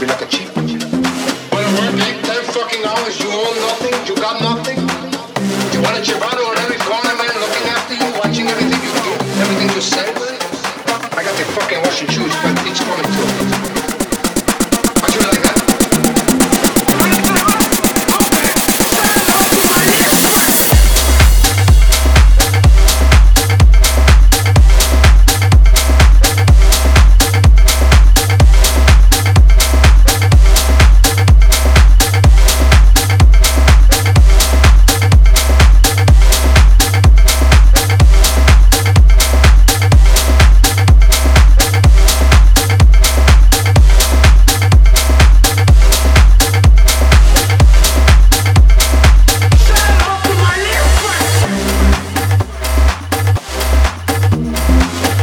be like a cheap. When we're big, ten fucking hours, you own nothing, you got nothing. You want a chivato on every corner, man, looking after you, watching everything you do, everything you say. I got the fucking washing shoes, but it's coming too.